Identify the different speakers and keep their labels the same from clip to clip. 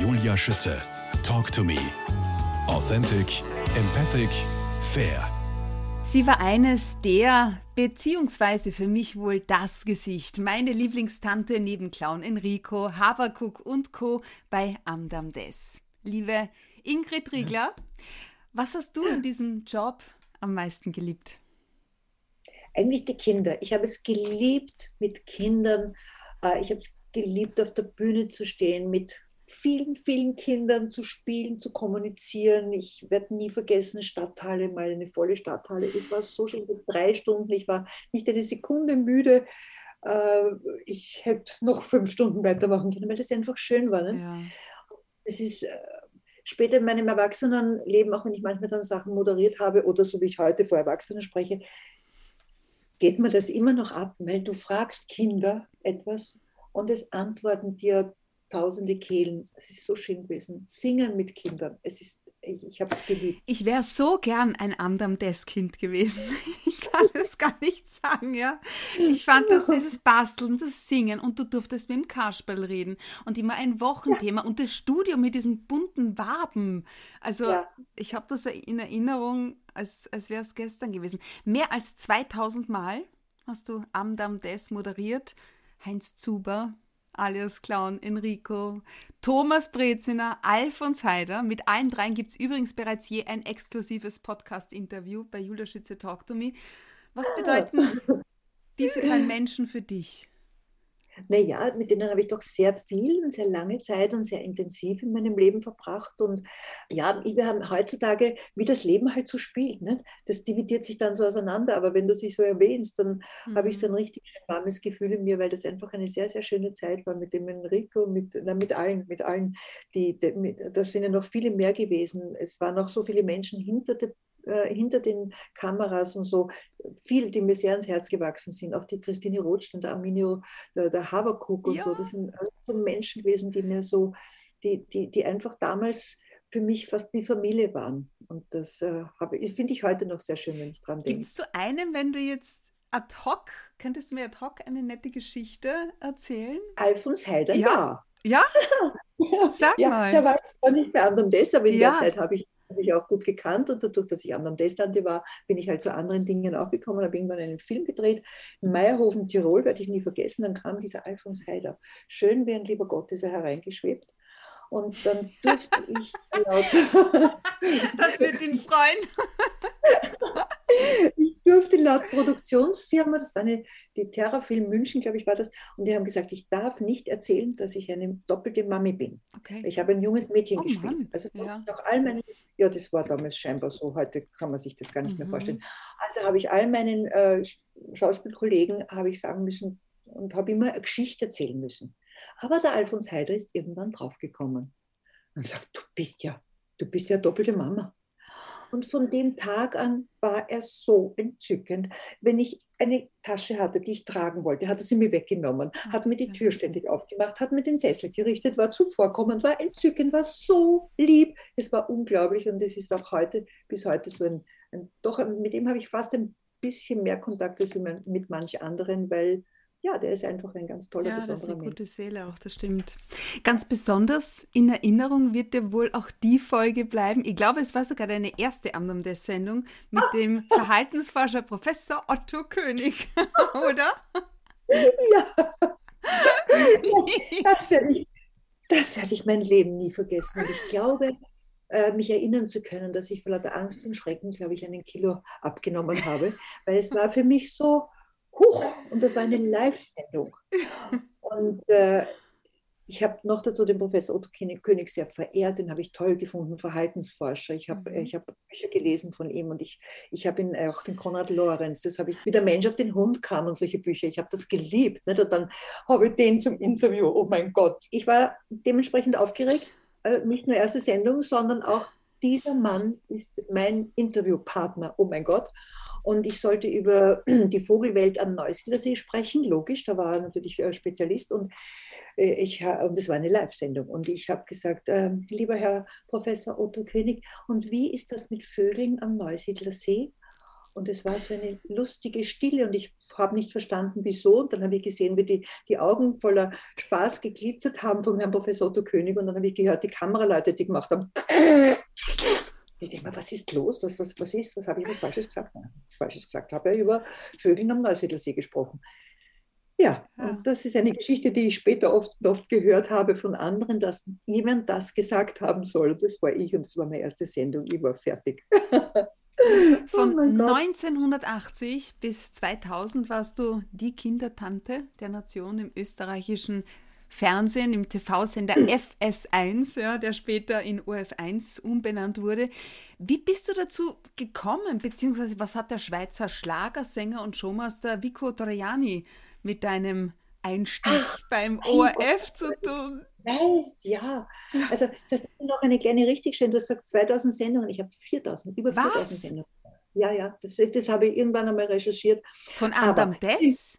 Speaker 1: Julia Schütze. Talk to me. Authentic, empathic, fair.
Speaker 2: Sie war eines der, beziehungsweise für mich wohl das Gesicht, meine Lieblingstante neben Clown Enrico, Habakuk und Co. bei Amdam Des. Liebe Ingrid Riegler, was hast du in diesem Job am meisten geliebt?
Speaker 3: Eigentlich die Kinder. Ich habe es geliebt, mit Kindern, äh, ich habe es geliebt, auf der Bühne zu stehen, mit vielen, vielen Kindern zu spielen, zu kommunizieren. Ich werde nie vergessen, Stadthalle, mal eine volle Stadthalle. Es war so schön, drei Stunden. Ich war nicht eine Sekunde müde. Äh, ich hätte noch fünf Stunden weitermachen können, weil das einfach schön war. Ne? Ja. Es ist äh, später in meinem Erwachsenenleben, auch wenn ich manchmal dann Sachen moderiert habe oder so wie ich heute vor Erwachsenen spreche, geht mir das immer noch ab, weil du fragst Kinder etwas und es antworten dir tausende Kehlen. Es ist so schön gewesen. Singen mit Kindern. Es ist, ich, ich habe es geliebt.
Speaker 2: Ich wäre so gern ein Amdam des Kind gewesen. Ich kann es gar nicht sagen, ja. Ich fand das, dieses Basteln, das Singen und du durftest mit dem Kasperl reden und immer ein Wochenthema ja. und das Studio mit diesen bunten Waben. Also ja. ich habe das in Erinnerung, als, als wäre es gestern gewesen. Mehr als 2000 Mal hast du Amdam des moderiert. Heinz Zuber, alias Clown Enrico, Thomas Breziner, Alfons Heider. Mit allen dreien gibt es übrigens bereits je ein exklusives Podcast-Interview bei Julia Schütze Talk to Me. Was bedeuten diese drei Menschen für dich?
Speaker 3: Naja, mit denen habe ich doch sehr viel und sehr lange Zeit und sehr intensiv in meinem Leben verbracht. Und ja, wir haben heutzutage, wie das Leben halt so spielt, ne? das dividiert sich dann so auseinander. Aber wenn du sich so erwähnst, dann mhm. habe ich so ein mhm. richtig warmes Gefühl in mir, weil das einfach eine sehr, sehr schöne Zeit war mit dem Enrico, mit, na, mit allen, mit allen. Die, die, mit, da sind ja noch viele mehr gewesen. Es waren noch so viele Menschen hinter der äh, hinter den Kameras und so viele, die mir sehr ans Herz gewachsen sind. Auch die Christine Rothstein, der Arminio, der, der Haberkuk und ja. so. Das sind so Menschen gewesen, die mir so, die, die, die einfach damals für mich fast wie Familie waren. Und das äh, finde ich heute noch sehr schön, wenn ich dran denke.
Speaker 2: Gibt es so einen, wenn du jetzt ad hoc, könntest du mir ad hoc eine nette Geschichte erzählen?
Speaker 3: Alfons Heider,
Speaker 2: ja. Ja? ja? Sag
Speaker 3: ja,
Speaker 2: mal.
Speaker 3: Der war zwar nicht mehr anderem aber in ja. der Zeit habe ich habe ich auch gut gekannt und dadurch, dass ich anderen Testante war, bin ich halt zu anderen Dingen auch gekommen, habe irgendwann einen Film gedreht. In Meierhofen, Tirol, werde ich nie vergessen, dann kam dieser Alfons Heider. Schön wie ein lieber Gott ist er hereingeschwebt. Und dann durfte ich laut.
Speaker 2: Das wird ihn freuen.
Speaker 3: ich durfte laut Produktionsfirma, das war eine, die Terrafilm München, glaube ich, war das, und die haben gesagt, ich darf nicht erzählen, dass ich eine doppelte Mami bin. Okay. Ich habe ein junges Mädchen oh, gespielt. Mann. Also ja. auch all meine, ja, das war damals scheinbar so, heute kann man sich das gar nicht mhm. mehr vorstellen. Also habe ich all meinen äh, Schauspielkollegen, habe ich sagen müssen und habe immer eine Geschichte erzählen müssen. Aber der Alfons Heider ist irgendwann draufgekommen und sagt, du bist ja, du bist ja doppelte Mama. Und von dem Tag an war er so entzückend. Wenn ich eine Tasche hatte, die ich tragen wollte, hat er sie mir weggenommen, hat mir die Tür ständig aufgemacht, hat mir den Sessel gerichtet, war zuvorkommend, war entzückend, war so lieb. Es war unglaublich und es ist auch heute, bis heute so ein, ein doch, mit dem habe ich fast ein bisschen mehr Kontakt als mit manch anderen, weil ja, der ist einfach ein ganz toller, ja, besonderer
Speaker 2: das ist eine gute Seele auch, das stimmt. Ganz besonders in Erinnerung wird dir wohl auch die Folge bleiben. Ich glaube, es war sogar deine erste Amnum der Sendung mit dem Verhaltensforscher Professor Otto König, oder?
Speaker 3: Ja. Das werde ich, werd ich mein Leben nie vergessen. Und ich glaube, äh, mich erinnern zu können, dass ich vor lauter Angst und Schrecken, glaube ich, einen Kilo abgenommen habe, weil es war für mich so huch, und das war eine Live-Sendung. Und äh, ich habe noch dazu den Professor Otto König sehr verehrt, den habe ich toll gefunden, Verhaltensforscher. Ich habe mhm. hab Bücher gelesen von ihm und ich, ich habe ihn auch den Konrad Lorenz, das habe ich, wie der Mensch auf den Hund kam und solche Bücher, ich habe das geliebt. Nicht? Und dann habe ich den zum Interview, oh mein Gott. Ich war dementsprechend aufgeregt, äh, nicht nur erste Sendung, sondern auch dieser Mann ist mein Interviewpartner, oh mein Gott. Und ich sollte über die Vogelwelt am Neusiedlersee sprechen, logisch, da war er natürlich Spezialist und, äh, ich, und das war eine Live-Sendung. Und ich habe gesagt, äh, lieber Herr Professor Otto König, und wie ist das mit Vögeln am Neusiedlersee? Und es war so eine lustige Stille und ich habe nicht verstanden, wieso. Und dann habe ich gesehen, wie die, die Augen voller Spaß geglitzert haben von Herrn Professor Otto König. Und dann habe ich gehört, die Kameraleute, die gemacht haben. Ich denke mal, was ist los? Was, was, was ist? Was habe ich was Falsches gesagt? Nein, Falsches gesagt. Habe ja über Vögel am Neusiedlersee gesprochen. Ja, ja, und das ist eine Geschichte, die ich später oft, oft gehört habe von anderen, dass jemand das gesagt haben soll. Das war ich und das war meine erste Sendung. Ich war fertig.
Speaker 2: Von oh 1980 bis 2000 warst du die Kindertante der Nation im österreichischen Fernsehen, im TV-Sender FS1, ja, der später in OF1 umbenannt wurde. Wie bist du dazu gekommen, beziehungsweise was hat der Schweizer Schlagersänger und Showmaster Vico Torriani mit deinem Einstieg Ach, beim ORF zu tun?
Speaker 3: Weißt, ja. Also, das ist noch eine kleine Richtigstellung. Du hast gesagt 2000 Sendungen. Ich habe 4000, über Was? 4000 Sendungen. Ja, ja, das, das habe ich irgendwann einmal recherchiert.
Speaker 2: Von Adam Aber, Dess?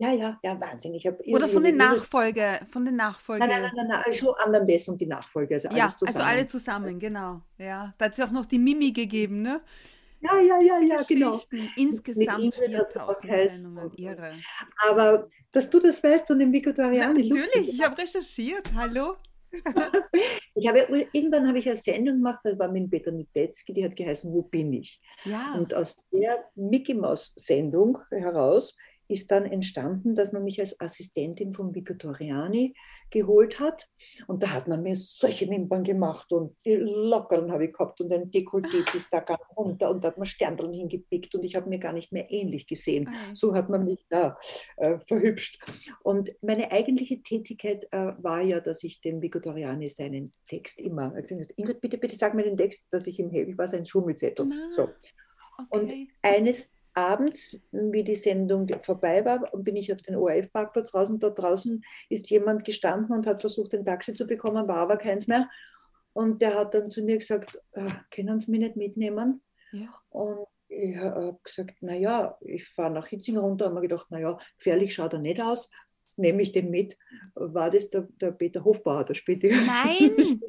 Speaker 3: Ja, ja, ja, Wahnsinn. Ich
Speaker 2: Oder von den Nachfolger, von den Nachfolger.
Speaker 3: Nein, nein, nein, nein, schon Adam Dess und die Nachfolger.
Speaker 2: Also ja, also alle zusammen, genau. Ja, da hat es ja auch noch die Mimi gegeben, ne?
Speaker 3: Ja, ja, ja, ja, genau.
Speaker 2: Insgesamt 4000 Sendungen, irre.
Speaker 3: Aber dass du das weißt und im Viktorian.
Speaker 2: Natürlich, ich habe recherchiert. Hallo?
Speaker 3: ich habe, irgendwann habe ich eine Sendung gemacht, das war mit Peter Nitetzky, die hat geheißen, Wo bin ich? Ja. Und aus der Mickey Mouse Sendung heraus ist dann entstanden, dass man mich als Assistentin von Vico Toriani geholt hat. Und da hat man mir solche Wimpern gemacht und die Lockeren habe ich gehabt und ein Dekolleté ist da ganz runter und da hat man Sterndeln hingepickt und ich habe mir gar nicht mehr ähnlich gesehen. Okay. So hat man mich da äh, verhübscht. Und meine eigentliche Tätigkeit äh, war ja, dass ich dem Vico Toriani seinen Text immer, also Ingrid, bitte, bitte sag mir den Text, dass ich ihm helfe. Ich war sein Schummelzettel. So. Okay. Und eines abends, wie die Sendung vorbei war, bin ich auf den ORF-Parkplatz raus und dort draußen ist jemand gestanden und hat versucht, ein Taxi zu bekommen, war aber keins mehr. Und der hat dann zu mir gesagt, äh, können Sie mich nicht mitnehmen? Ja. Und ich habe gesagt, naja, ich fahre nach Hitzing runter und habe mir gedacht, naja, gefährlich schaut er nicht aus, nehme ich den mit. War das der, der Peter Hofbauer, der später?
Speaker 2: Nein,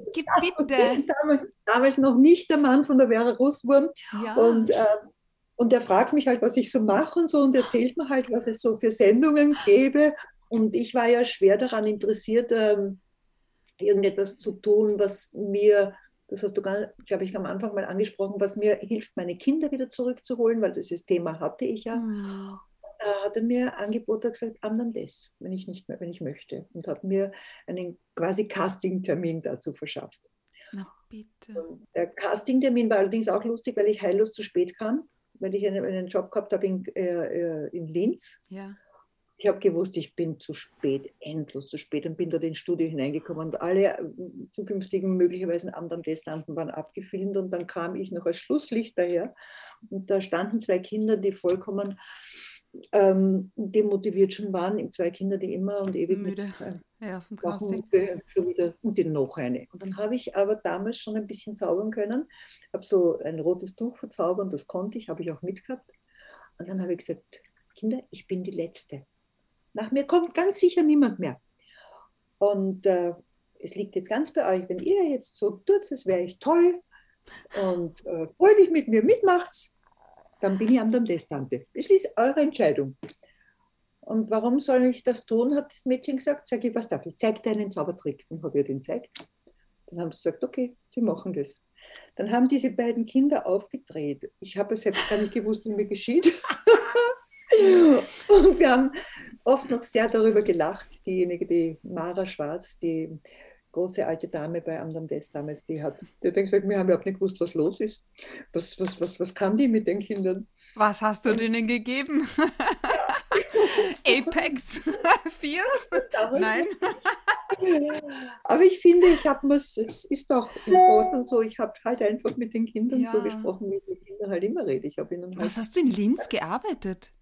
Speaker 2: bitte.
Speaker 3: damals, damals, noch nicht der Mann von der Vera Russwurm. Ja. Und äh, und er fragt mich halt, was ich so mache und so und erzählt mir halt, was es so für Sendungen gäbe. Und ich war ja schwer daran interessiert, ähm, irgendetwas zu tun, was mir, das hast du, glaube ich, am Anfang mal angesprochen, was mir hilft, meine Kinder wieder zurückzuholen, weil dieses Thema hatte ich ja. Mhm. Da hat er mir angeboten, gesagt, anderen das, wenn ich nicht mehr, wenn ich möchte. Und hat mir einen quasi Casting-Termin dazu verschafft.
Speaker 2: Na bitte.
Speaker 3: Und der Casting-Termin war allerdings auch lustig, weil ich heillos zu spät kam weil ich einen, einen Job gehabt habe in, äh, äh, in Linz. Ja. Ich habe gewusst, ich bin zu spät, endlos zu spät und bin dort ins Studio hineingekommen und alle äh, zukünftigen möglicherweise anderen Testanten waren abgefilmt und dann kam ich noch als Schlusslicht daher und da standen zwei Kinder, die vollkommen ähm, demotiviert schon waren, zwei Kinder, die immer und ewig
Speaker 2: müde. Mit, äh, ja, vom Casting.
Speaker 3: Wieder, und die noch eine. Und dann habe ich aber damals schon ein bisschen zaubern können, habe so ein rotes Tuch verzaubern, das konnte ich, habe ich auch mitgehabt. Und dann habe ich gesagt, Kinder, ich bin die Letzte. Nach mir kommt ganz sicher niemand mehr. Und äh, es liegt jetzt ganz bei euch, wenn ihr jetzt so tut, das wäre ich toll und äh, freudig mit mir mitmacht, dann bin ich am Testante. Es ist eure Entscheidung. Und warum soll ich das tun, hat das Mädchen gesagt. Sag ich, was darf ich? Zeig dir einen Zaubertrick. Dann habe ich den gezeigt. Dann haben sie gesagt, okay, sie machen das. Dann haben diese beiden Kinder aufgedreht. Ich habe selbst gar nicht gewusst, wie mir geschieht. Und wir haben oft noch sehr darüber gelacht. Diejenige, die Mara Schwarz, die große alte Dame bei Amdam Des damals, die hat, die hat gesagt, wir haben überhaupt nicht gewusst, was los ist. Was, was, was, was kann die mit den Kindern?
Speaker 2: Was hast du denen gegeben? Apex Fears? Nein.
Speaker 3: Aber ich finde, ich habe es ist doch im Großen so, ich habe halt einfach mit den Kindern ja. so gesprochen, wie ich mit Kindern halt immer rede. Ich ihnen halt
Speaker 2: Was hast du in Linz gearbeitet?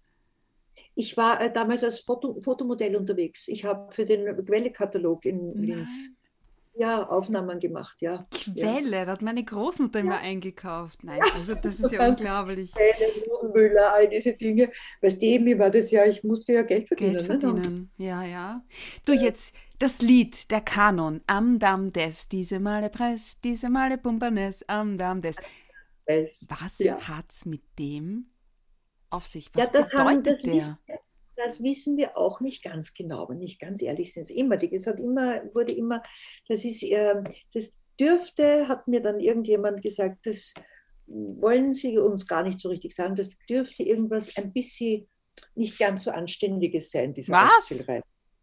Speaker 3: Ich war äh, damals als Foto, Fotomodell unterwegs. Ich habe für den Quellekatalog in Nein. Linz ja, Aufnahmen gemacht, ja.
Speaker 2: Quelle, ja. da hat meine Großmutter ja. immer eingekauft. Nein, also das ist ja unglaublich.
Speaker 3: Quelle, Müller, all diese Dinge. Weißt du, mir war das ja, ich musste ja Geld verdienen.
Speaker 2: Geld ne? verdienen, ne? ja, ja. Du, jetzt das Lied, der Kanon, Am Dam des, diese Male Press, diese Male Pumpernes, Am Dam des. Was ja. hat's mit dem auf sich? Was ja, das bedeutet haben,
Speaker 3: das
Speaker 2: der?
Speaker 3: Wissen, das wissen wir auch nicht ganz genau, wenn nicht ganz ehrlich sind. Es immer, es hat immer, wurde immer, das ist, äh, das dürfte, hat mir dann irgendjemand gesagt, das wollen Sie uns gar nicht so richtig sagen, das dürfte irgendwas ein bisschen nicht ganz so Anständiges sein,
Speaker 2: diese Was?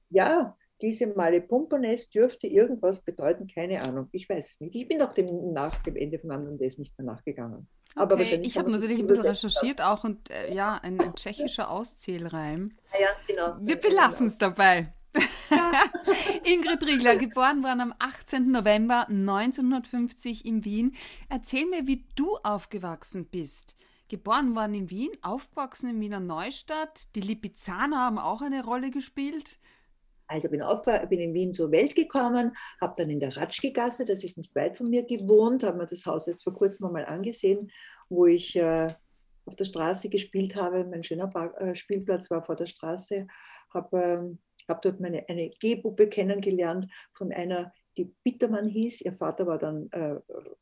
Speaker 3: Ja, diese Male Pumpernes dürfte irgendwas bedeuten, keine Ahnung. Ich weiß es nicht. Ich bin auch dem, nach dem Ende von Anderen Days nicht mehr nachgegangen.
Speaker 2: Okay, Aber ich habe natürlich ein bisschen recherchiert auch und äh, ja, ein, ein, tschechischer Auszählreim.
Speaker 3: Ja, ja genau.
Speaker 2: Wir belassen es dabei. Ja. Ingrid Riegler, geboren worden am 18. November 1950 in Wien. Erzähl mir, wie du aufgewachsen bist. Geboren worden in Wien, aufgewachsen in Wiener Neustadt. Die Lipizzaner haben auch eine Rolle gespielt.
Speaker 3: Also bin, auf, bin in Wien zur Welt gekommen, habe dann in der Ratschgegasse, das ist nicht weit von mir gewohnt, habe mir das Haus erst vor kurzem mal angesehen, wo ich äh, auf der Straße gespielt habe. Mein schöner Bar, äh, Spielplatz war vor der Straße. Habe ähm, hab dort meine, eine Gehpuppe kennengelernt von einer, die Bittermann hieß. Ihr Vater war dann äh,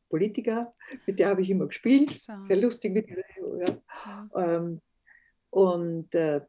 Speaker 3: Politiker, mit der habe ich immer gespielt. Sehr lustig mit ihr. Ja. ja. Ähm, und äh,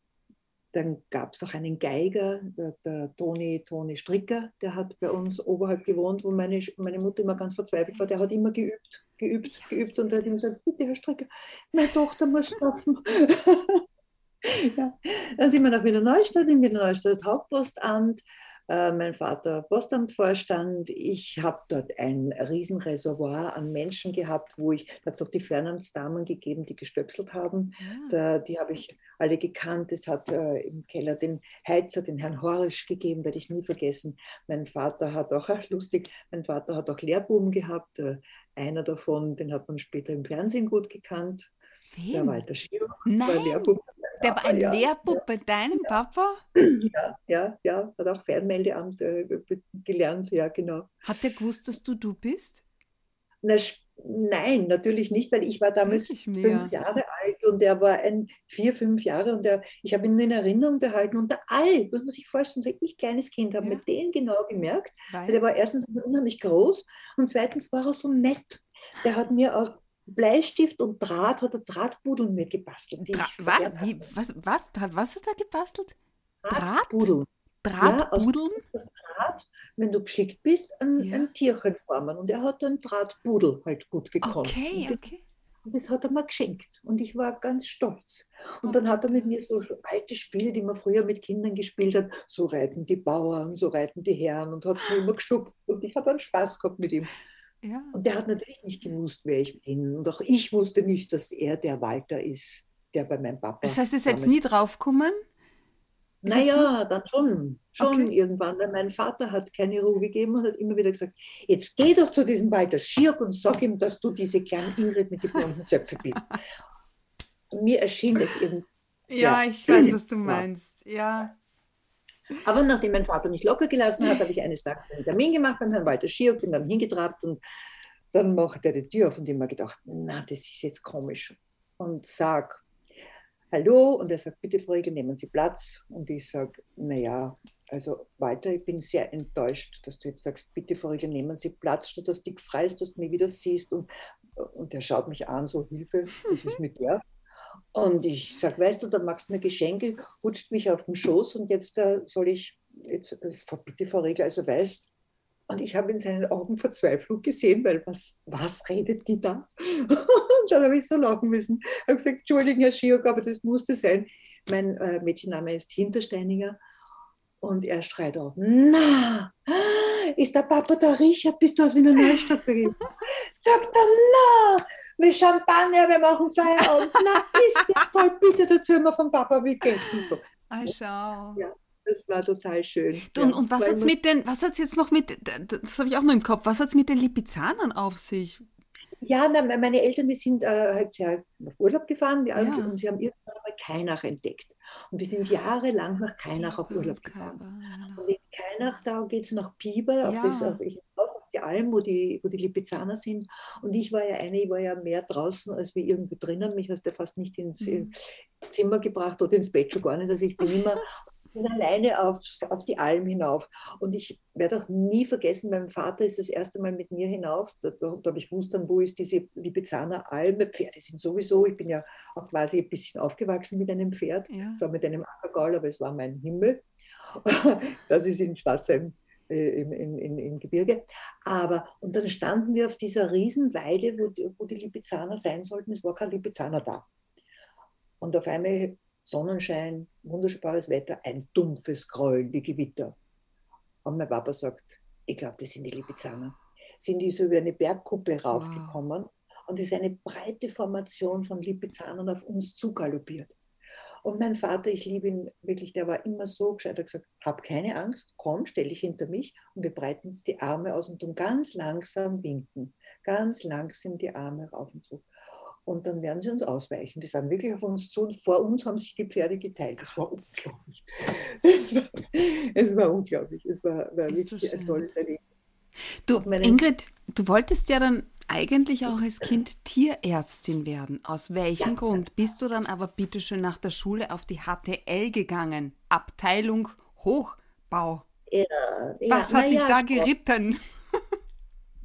Speaker 3: dann gab es auch einen Geiger, der, der Toni, Toni Stricker, der hat bei uns oberhalb gewohnt, wo meine, meine Mutter immer ganz verzweifelt war. Der hat immer geübt, geübt, geübt und hat immer gesagt, bitte Herr Stricker, meine Tochter muss schlafen. ja. Dann sind wir nach Wiener Neustadt, in Wiener Neustadt Hauptpostamt äh, mein Vater Postamtvorstand. Ich habe dort ein Riesenreservoir an Menschen gehabt, wo ich, da hat es auch die Fernamtsdamen gegeben, die gestöpselt haben. Ja. Ah. Da, die habe ich alle gekannt. Es hat äh, im Keller den Heizer, den Herrn Horisch gegeben, werde ich nie vergessen. Mein Vater hat auch, ach, lustig, mein Vater hat auch Lehrbuben gehabt. Äh, einer davon, den hat man später im Fernsehen gut gekannt.
Speaker 2: Wen?
Speaker 3: Der Walter Schirr
Speaker 2: war Lehrbuben der war ein ja, Lehrbub bei deinem ja. Papa?
Speaker 3: Ja, ja, ja, hat auch Fernmeldeamt äh, gelernt, ja, genau.
Speaker 2: Hat er gewusst, dass du du bist?
Speaker 3: Na, nein, natürlich nicht, weil ich war damals fünf Jahre alt und er war ein vier, fünf Jahre und er, ich habe ihn in Erinnerung behalten und der All, muss ich vorstellen, so ich kleines Kind habe ja. mir den genau gemerkt, weil, weil er war erstens unheimlich groß und zweitens war er so nett. Der hat mir aus Bleistift und Draht hat er Drahtbudeln mir gebastelt.
Speaker 2: Dra was, wie, was, was, was hat er gebastelt?
Speaker 3: Drahtbudeln.
Speaker 2: Drahtbudeln? Ja,
Speaker 3: das Draht, wenn du geschickt bist, ein, ja. ein Tierchen formen. Und er hat einen Drahtbudel halt gut gekonnt.
Speaker 2: Okay, okay.
Speaker 3: Und das hat er mir geschenkt. Und ich war ganz stolz. Und dann hat er mit mir so alte Spiele, die man früher mit Kindern gespielt hat, so reiten die Bauern, so reiten die Herren und hat mir immer geschubst. Und ich habe einen Spaß gehabt mit ihm. Ja. Und der hat natürlich nicht gewusst, wer ich bin. Und auch ich wusste nicht, dass er der Walter ist, der bei meinem Papa.
Speaker 2: Das heißt, ihr seid nie draufgekommen?
Speaker 3: Naja, dann schon. Schon okay. irgendwann. Weil mein Vater hat keine Ruhe gegeben und hat immer wieder gesagt: Jetzt geh doch zu diesem Walter Schirk und sag ihm, dass du diese kleine Ingrid mit den blonden Zöpfen bist. Mir erschien das irgendwie.
Speaker 2: Ja, ich weiß, was du meinst. Ja.
Speaker 3: Aber nachdem mein Vater nicht locker gelassen hat, habe ich eines Tages einen Termin gemacht beim Herrn Walter Schier, bin dann hingetrabt und dann macht er die Tür auf und habe gedacht, na, das ist jetzt komisch. Und sag, hallo, und er sagt, bitte, Frau Riegel, nehmen Sie Platz. Und ich sage, naja, also Walter, ich bin sehr enttäuscht, dass du jetzt sagst, bitte, Frau Riegel, nehmen Sie Platz, statt dass du dich freust, dass du mich wieder siehst. Und, und er schaut mich an, so Hilfe, was ist mit der? Und ich sage, weißt du, da machst du mir Geschenke, rutscht mich auf den Schoß und jetzt äh, soll ich, jetzt äh, bitte Frau Regler, also weißt, und ich habe in seinen Augen Verzweiflung gesehen, weil was, was redet die da? und dann habe ich so lachen müssen. Ich habe gesagt, Entschuldigung, Herr Schiok, aber das musste sein. Mein äh, Mädchenname ist Hintersteininger. Und er schreit auf, na, ist der Papa der Richard, bist du aus Wiener Neustadt? Sag Sagt er, na, wir Champagner, wir machen Feierabend. Na, ist das toll, bitte erzähl mir vom Papa, denn so?
Speaker 2: Ah, schau.
Speaker 3: Ja, das war total schön.
Speaker 2: Du, ja, und, was hat es mit den, was hat jetzt noch mit, das habe ich auch noch im Kopf, was hat es mit den Lipizanern auf sich?
Speaker 3: Ja, na, meine Eltern, die sind äh, halt sehr auf Urlaub gefahren ja. und sie haben irgendwann mal Kainach entdeckt. Und wir sind jahrelang nach Kainach auf Urlaub gefahren. Und in Kainach, da geht es nach Pieper, ja. auf, das, auf, auf, die Alm, wo die, wo die Lipizzaner sind. Und ich war ja eine, ich war ja mehr draußen als wie irgendwie drinnen. Mich hast du fast nicht ins, mhm. ins Zimmer gebracht oder ins Bett schon gar nicht. Also ich bin immer bin alleine auf, auf die Alm hinauf. Und ich werde auch nie vergessen, mein Vater ist das erste Mal mit mir hinauf. Da, da, da habe ich gewusst, wo ist diese Lipizzaner Alm. Pferde sind sowieso, ich bin ja auch quasi ein bisschen aufgewachsen mit einem Pferd. Ja. Zwar mit einem Ackergaul, aber es war mein Himmel. das ist in Schwarzheim äh, im, in, im Gebirge. Aber, und dann standen wir auf dieser Riesenweide, wo, die, wo die Lipizzaner sein sollten. Es war kein Lipizzaner da. Und auf einmal Sonnenschein, wunderbares Wetter, ein dumpfes Grollen, die Gewitter. Und mein Papa sagt, ich glaube, das sind die Lipizzaner. Sind die so über eine Bergkuppe raufgekommen wow. und ist eine breite Formation von Lipizzanern auf uns zugaloppiert. Und mein Vater, ich liebe ihn wirklich, der war immer so gescheit, er hat gesagt, hab keine Angst, komm, stell dich hinter mich und wir breiten uns die Arme aus und tun ganz langsam winken. Ganz langsam die Arme rauf und zu und dann werden sie uns ausweichen. Die sind wirklich auf uns zu und vor uns haben sich die Pferde geteilt. Das war unglaublich. Das war, es war unglaublich. Es war, war wirklich so ein tolles Erlebnis.
Speaker 2: Du, Ingrid, du wolltest ja dann eigentlich auch als Kind Tierärztin werden. Aus welchem ja. Grund bist du dann aber bitteschön nach der Schule auf die HTL gegangen? Abteilung Hochbau. Ja, ja, Was hat dich da geritten?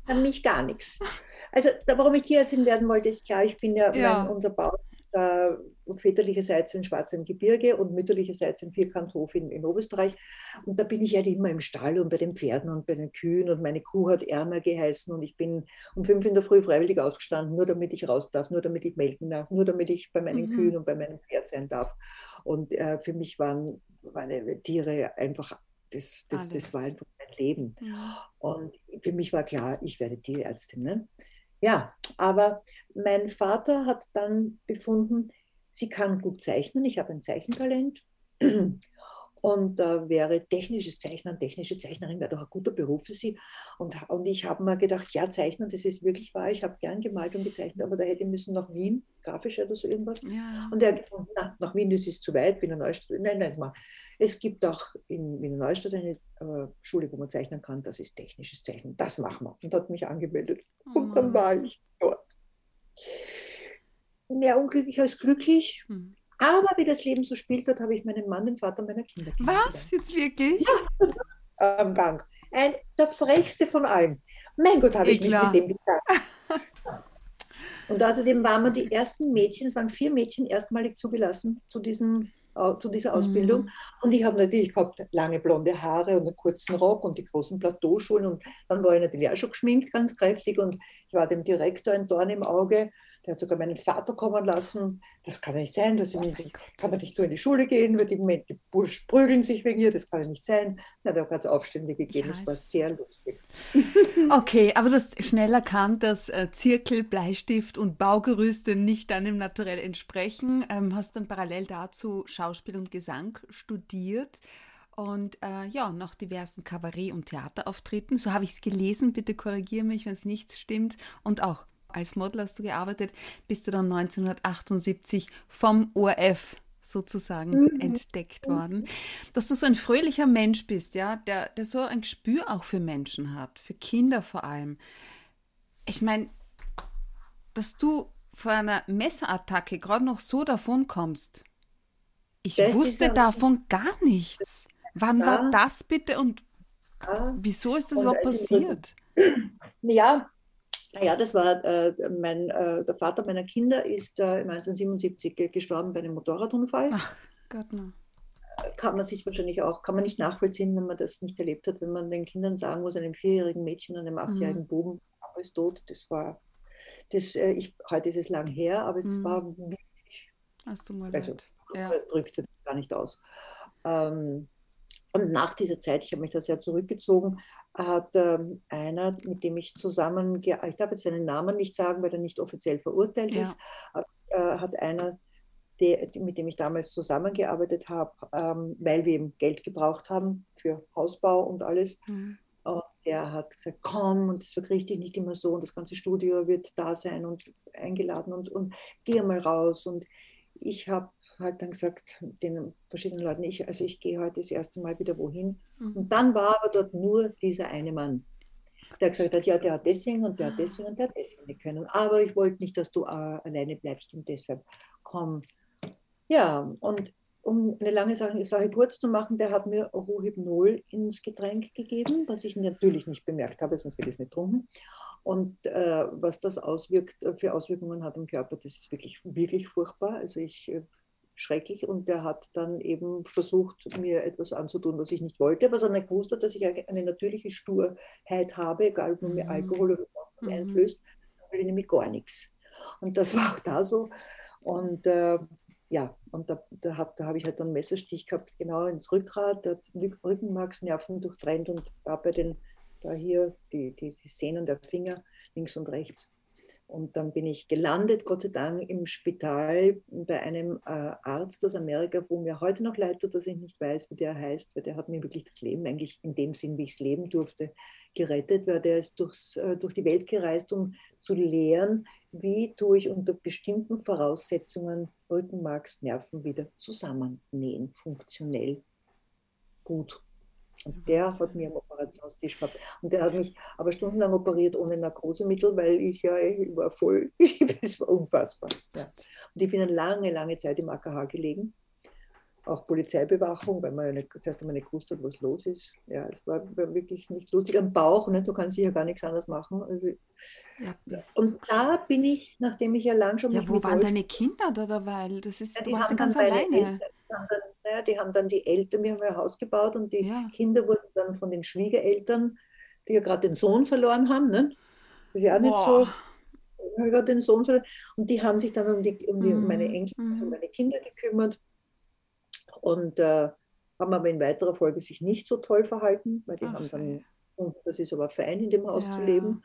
Speaker 3: An mich gar nichts. Also, da, warum ich Tierärztin werden wollte, ist klar, ich bin ja, ja. Mein, unser Bau äh, väterlicherseits in Schwarzem Gebirge und mütterlicherseits in Vierkanthof in, in Oberösterreich. Und da bin ich halt immer im Stall und bei den Pferden und bei den Kühen und meine Kuh hat Erna geheißen und ich bin um fünf in der Früh freiwillig aufgestanden, nur damit ich raus darf, nur damit ich melken darf, nur damit ich bei meinen mhm. Kühen und bei meinem Pferd sein darf. Und äh, für mich waren, waren Tiere einfach, das, das, das war einfach mein Leben. Mhm. Und für mich war klar, ich werde Tierärztin. Ne? Ja, aber mein Vater hat dann befunden, sie kann gut zeichnen, ich habe ein Zeichentalent und äh, wäre technisches Zeichnen, technische Zeichnerin wäre doch ein guter Beruf für sie. Und, und ich habe mir gedacht, ja, Zeichnen, das ist wirklich wahr. Ich habe gern gemalt und gezeichnet, aber da hätte ich müssen nach Wien, grafisch oder so irgendwas. Ja. Und er hat gefunden, na, nach Wien, das ist zu weit, Wiener Neustadt. Nein, nein, mal. Es gibt auch in Wiener Neustadt eine äh, Schule, wo man zeichnen kann, das ist technisches Zeichnen. Das machen wir. Und hat mich angemeldet. Oh. Und dann oh. war ich dort. Mehr unglücklich als glücklich. Hm. Aber wie das Leben so spielt, dort habe ich meinen Mann, den Vater meiner Kinder
Speaker 2: Was? Jetzt wirklich?
Speaker 3: Ja, am Gang. Ein, der frechste von allen. Mein Gott, habe ich mich mit dem gesagt. Und außerdem waren wir die ersten Mädchen, es waren vier Mädchen erstmalig zugelassen zu, diesem, zu dieser Ausbildung. Mhm. Und ich habe natürlich gehabt lange blonde Haare und einen kurzen Rock und die großen Plateauschulen. Und dann war ich natürlich auch schon geschminkt, ganz kräftig. Und ich war dem Direktor ein Dorn im Auge. Der hat sogar meinen Vater kommen lassen. Das kann ja nicht sein, dass ich nicht, kann er nicht so in die Schule gehen, wird die, die Bursch prügeln sich wegen ihr, das kann ja nicht sein. Na, da hat es Aufstände gegeben, das war sehr lustig.
Speaker 2: Okay, aber das schnell erkannt, dass äh, Zirkel, Bleistift und Baugerüste nicht deinem Naturell entsprechen. Ähm, hast dann parallel dazu Schauspiel und Gesang studiert und äh, ja, noch diversen Kabarett- und Theaterauftritten. So habe ich es gelesen. Bitte korrigiere mich, wenn es nichts stimmt. Und auch als Model hast du gearbeitet, bist du dann 1978 vom ORF sozusagen mhm. entdeckt worden. Dass du so ein fröhlicher Mensch bist, ja, der, der so ein Gespür auch für Menschen hat, für Kinder vor allem. Ich meine, dass du vor einer Messerattacke gerade noch so davon kommst. Ich das wusste davon gar nichts. Wann ja. war das bitte und ja. wieso ist das und überhaupt passiert?
Speaker 3: Ja, naja, das war äh, mein, äh, der Vater meiner Kinder ist äh, 1977 gestorben bei einem Motorradunfall. Ach Gott, no. Kann man sich wahrscheinlich auch, kann man nicht nachvollziehen, wenn man das nicht erlebt hat, wenn man den Kindern sagen muss, einem vierjährigen Mädchen und einem achtjährigen mhm. Buben, Papa ist tot. Das war, das, äh, ich, heute ist es lang her, aber es mhm. war wirklich.
Speaker 2: Hast du mal
Speaker 3: also, ja. drückte das gar nicht aus. Ähm, und nach dieser Zeit, ich habe mich da sehr zurückgezogen, hat ähm, einer, mit dem ich zusammen, ich darf jetzt seinen Namen nicht sagen, weil er nicht offiziell verurteilt ja. ist, äh, hat einer, der, mit dem ich damals zusammengearbeitet habe, ähm, weil wir eben Geld gebraucht haben für Hausbau und alles. Mhm. Und er hat gesagt, komm, und das verkriegt dich nicht immer so, und das ganze Studio wird da sein und eingeladen und, und geh mal raus. Und ich habe halt dann gesagt den verschiedenen Leuten, ich, also ich gehe heute das erste Mal wieder wohin. Mhm. Und dann war aber dort nur dieser eine Mann, der gesagt hat, ja, der hat deswegen und der hat deswegen und der hat deswegen nicht können. Aber ich wollte nicht, dass du äh, alleine bleibst und deshalb komm. Ja, und um eine lange Sache, Sache, kurz zu machen, der hat mir Rohypnol ins Getränk gegeben, was ich natürlich nicht bemerkt habe, sonst hätte ich es nicht getrunken. Und äh, was das auswirkt, äh, für Auswirkungen hat im Körper, das ist wirklich, wirklich furchtbar. Also ich äh, schrecklich. Und der hat dann eben versucht, mir etwas anzutun, was ich nicht wollte, was er nicht gewusst hat, dass ich eine natürliche Sturheit habe, egal ob man mir mhm. Alkohol oder was mhm. einflößt, dann will ich nämlich gar nichts. Und das war auch da so. Und äh, ja, und da, da, da habe ich halt einen Messerstich gehabt, genau ins Rückgrat, der Rückenmarksnerven durchtrennt und war bei den, da hier die, die, die Sehnen der Finger links und rechts. Und dann bin ich gelandet, Gott sei Dank, im Spital bei einem äh, Arzt aus Amerika, wo mir heute noch leid tut, dass ich nicht weiß, wie der heißt, weil der hat mir wirklich das Leben eigentlich in dem Sinn, wie ich es leben durfte, gerettet, weil der ist durchs, äh, durch die Welt gereist, um zu lehren, wie tue ich unter bestimmten Voraussetzungen Rückenmarksnerven wieder zusammennähen, funktionell gut. Und der hat mir am Operationstisch gehabt. Und der hat mich aber stundenlang operiert ohne Narkosemittel, weil ich ja, ich war voll, es war unfassbar. Ja. Und ich bin eine lange, lange Zeit im AKH gelegen auch Polizeibewachung, weil man ja nicht, zuerst einmal nicht gewusst hat, was los ist. Ja, es war, war wirklich nicht lustig. Am Bauch, ne? du kannst sicher gar nichts anderes machen. Also, ja, und da bin ich, nachdem ich ja lang schon
Speaker 2: Ja, wo waren deine Kinder da dabei? Das ist, ja, du warst ja ganz alleine.
Speaker 3: Eltern, haben dann, naja, die haben dann die Eltern, wir haben ein Haus gebaut und die ja. Kinder wurden dann von den Schwiegereltern, die ja gerade den Sohn verloren haben, ne? das ist ja auch Boah. nicht so gerade den Sohn verloren. Und die haben sich dann um, die, um, die, um meine mhm. Enkel, um mhm. meine Kinder gekümmert und äh, haben aber in weiterer Folge sich nicht so toll verhalten, weil die Ach, haben dann, und das ist aber fein, in dem Haus ja, zu leben.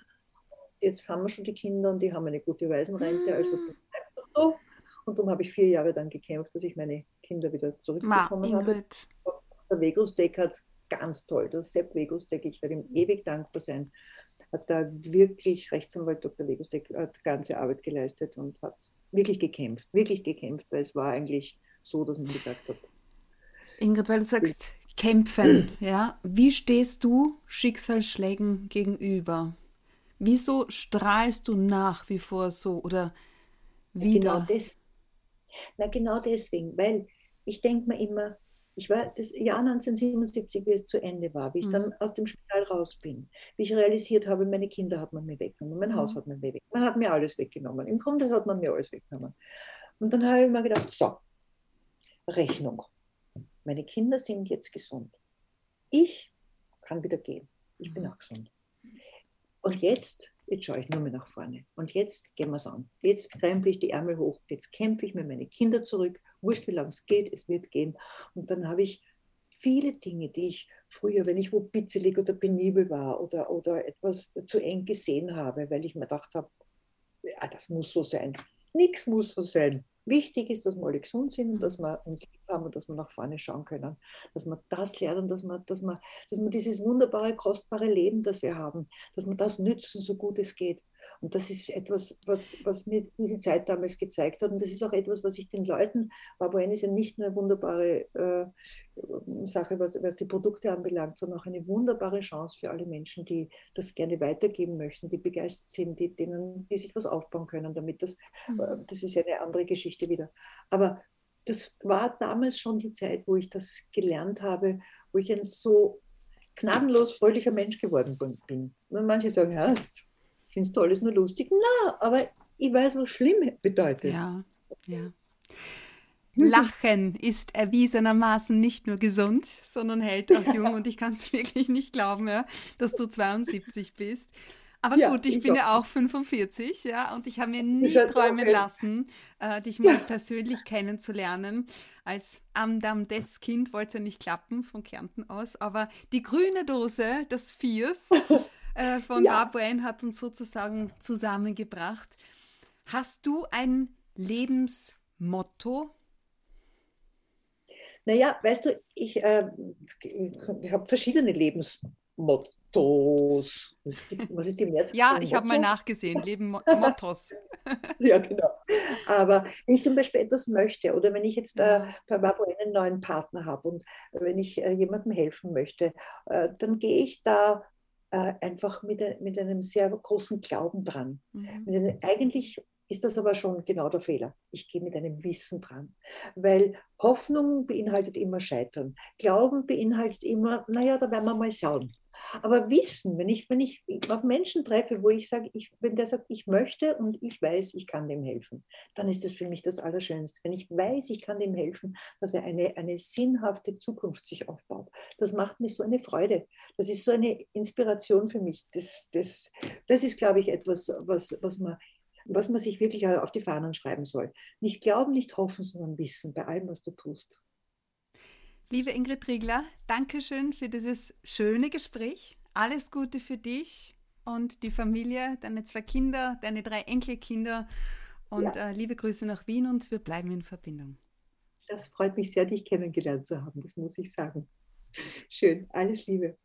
Speaker 3: Jetzt haben wir schon die Kinder und die haben eine gute Waisenrente, also das bleibt so. Und darum habe ich vier Jahre dann gekämpft, dass ich meine Kinder wieder zurückbekommen Ma, habe. Der Vegostek hat ganz toll, der Sepp Vegostek, ich werde ihm ewig dankbar sein, hat da wirklich, Rechtsanwalt Dr. Vegostek, hat ganze Arbeit geleistet und hat wirklich gekämpft, wirklich gekämpft, weil es war eigentlich so, dass man gesagt hat,
Speaker 2: Ingrid, weil du sagst, kämpfen, ja. Wie stehst du Schicksalsschlägen gegenüber? Wieso strahlst du nach wie vor so oder wieder?
Speaker 3: Genau des, na, genau deswegen, weil ich denke mir immer, ich war das Jahr 1977, wie es zu Ende war, wie ich mhm. dann aus dem Spital raus bin, wie ich realisiert habe, meine Kinder hat man mir weggenommen, mein mhm. Haus hat man mir weggenommen, man hat mir alles weggenommen. Im Grunde hat man mir alles weggenommen. Und dann habe ich mir gedacht, so, Rechnung. Meine Kinder sind jetzt gesund. Ich kann wieder gehen. Ich bin mhm. auch gesund. Und jetzt, jetzt schaue ich nur mehr nach vorne. Und jetzt gehen wir es an. Jetzt krempel ich die Ärmel hoch. Jetzt kämpfe ich mir meine Kinder zurück. Wurscht, wie lange es geht, es wird gehen. Und dann habe ich viele Dinge, die ich früher, wenn ich wo bitzelig oder penibel war oder, oder etwas zu eng gesehen habe, weil ich mir gedacht habe, ja, das muss so sein. Nichts muss so sein. Wichtig ist, dass wir alle gesund sind und dass wir uns lieb haben und dass wir nach vorne schauen können. Dass wir das lernen, dass wir, dass wir, dass wir dieses wunderbare, kostbare Leben, das wir haben, dass wir das nützen, so gut es geht. Und das ist etwas, was, was mir diese Zeit damals gezeigt hat. Und das ist auch etwas, was ich den Leuten, Barboen ist ja nicht nur eine wunderbare äh, Sache, was, was die Produkte anbelangt, sondern auch eine wunderbare Chance für alle Menschen, die das gerne weitergeben möchten, die begeistert sind, die, denen, die sich was aufbauen können damit. Das, mhm. äh, das ist ja eine andere Geschichte wieder. Aber das war damals schon die Zeit, wo ich das gelernt habe, wo ich ein so gnadenlos fröhlicher Mensch geworden bin. Und manche sagen, ja, finde es toll, ist nur lustig. Na, aber ich weiß, was schlimm bedeutet.
Speaker 2: Ja, ja. Lachen ist erwiesenermaßen nicht nur gesund, sondern hält auch jung. Und ich kann es wirklich nicht glauben, ja, dass du 72 bist. Aber ja, gut, ich, ich bin auch. ja auch 45, ja, und ich habe mir nie träumen lassen, äh, dich mal persönlich kennenzulernen. Als Amdam des Kind wollte es ja nicht klappen, von Kärnten aus, aber die grüne Dose, das Viers, äh, von ja. Barboen hat uns sozusagen zusammengebracht. Hast du ein Lebensmotto?
Speaker 3: Naja, weißt du, ich, äh, ich habe verschiedene Lebensmottos.
Speaker 2: Was ist die Mehrzahl? ja, ich habe mal nachgesehen, Leben Mottos.
Speaker 3: ja, genau. Aber wenn ich zum Beispiel etwas möchte oder wenn ich jetzt äh, bei Barbo einen neuen Partner habe und wenn ich äh, jemandem helfen möchte, äh, dann gehe ich da äh, einfach mit, mit einem sehr großen Glauben dran. Mhm. Einem, eigentlich ist das aber schon genau der Fehler. Ich gehe mit einem Wissen dran, weil Hoffnung beinhaltet immer Scheitern. Glauben beinhaltet immer, naja, da werden wir mal schauen. Aber Wissen, wenn ich, wenn ich auf Menschen treffe, wo ich sage, ich, wenn der sagt, ich möchte und ich weiß, ich kann dem helfen, dann ist das für mich das Allerschönste. Wenn ich weiß, ich kann dem helfen, dass er eine, eine sinnhafte Zukunft sich aufbaut. Das macht mir so eine Freude. Das ist so eine Inspiration für mich. Das, das, das ist, glaube ich, etwas, was, was man was man sich wirklich auf die Fahnen schreiben soll. Nicht glauben, nicht hoffen, sondern wissen bei allem, was du tust.
Speaker 2: Liebe Ingrid Riegler, danke schön für dieses schöne Gespräch. Alles Gute für dich und die Familie, deine zwei Kinder, deine drei Enkelkinder und ja. äh, liebe Grüße nach Wien und wir bleiben in Verbindung.
Speaker 3: Das freut mich sehr, dich kennengelernt zu haben, das muss ich sagen. Schön, alles Liebe.